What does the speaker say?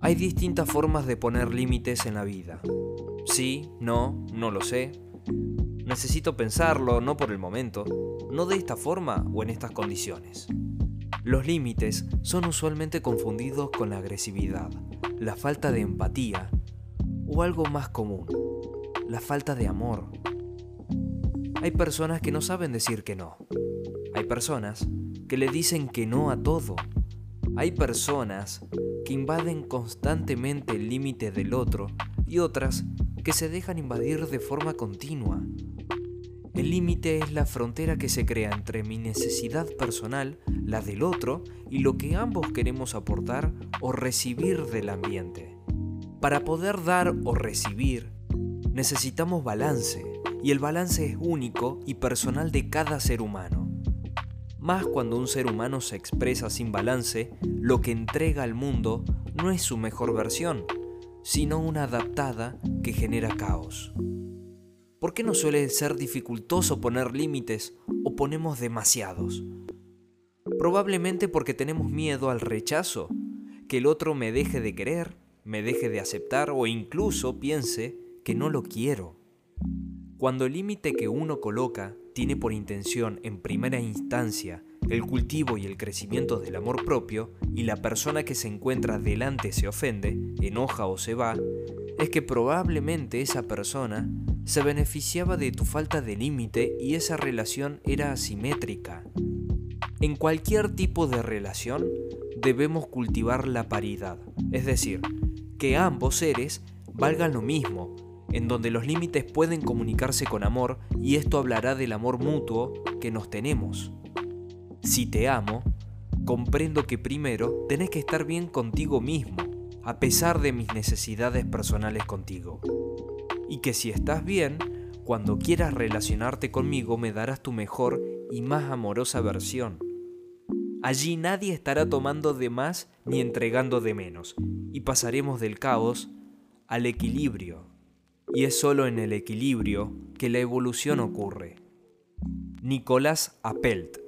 Hay distintas formas de poner límites en la vida. Sí, no, no lo sé. Necesito pensarlo, no por el momento, no de esta forma o en estas condiciones. Los límites son usualmente confundidos con la agresividad, la falta de empatía o algo más común, la falta de amor. Hay personas que no saben decir que no. Hay personas que le dicen que no a todo. Hay personas que invaden constantemente el límite del otro y otras que se dejan invadir de forma continua. El límite es la frontera que se crea entre mi necesidad personal, la del otro, y lo que ambos queremos aportar o recibir del ambiente. Para poder dar o recibir, necesitamos balance, y el balance es único y personal de cada ser humano más cuando un ser humano se expresa sin balance, lo que entrega al mundo no es su mejor versión, sino una adaptada que genera caos. ¿Por qué no suele ser dificultoso poner límites o ponemos demasiados? Probablemente porque tenemos miedo al rechazo, que el otro me deje de querer, me deje de aceptar o incluso piense que no lo quiero. Cuando el límite que uno coloca tiene por intención en primera instancia el cultivo y el crecimiento del amor propio y la persona que se encuentra delante se ofende, enoja o se va, es que probablemente esa persona se beneficiaba de tu falta de límite y esa relación era asimétrica. En cualquier tipo de relación debemos cultivar la paridad, es decir, que ambos seres valgan lo mismo, en donde los límites pueden comunicarse con amor y esto hablará del amor mutuo que nos tenemos. Si te amo, comprendo que primero tenés que estar bien contigo mismo, a pesar de mis necesidades personales contigo. Y que si estás bien, cuando quieras relacionarte conmigo me darás tu mejor y más amorosa versión. Allí nadie estará tomando de más ni entregando de menos, y pasaremos del caos al equilibrio y es solo en el equilibrio que la evolución ocurre. Nicolás Appelt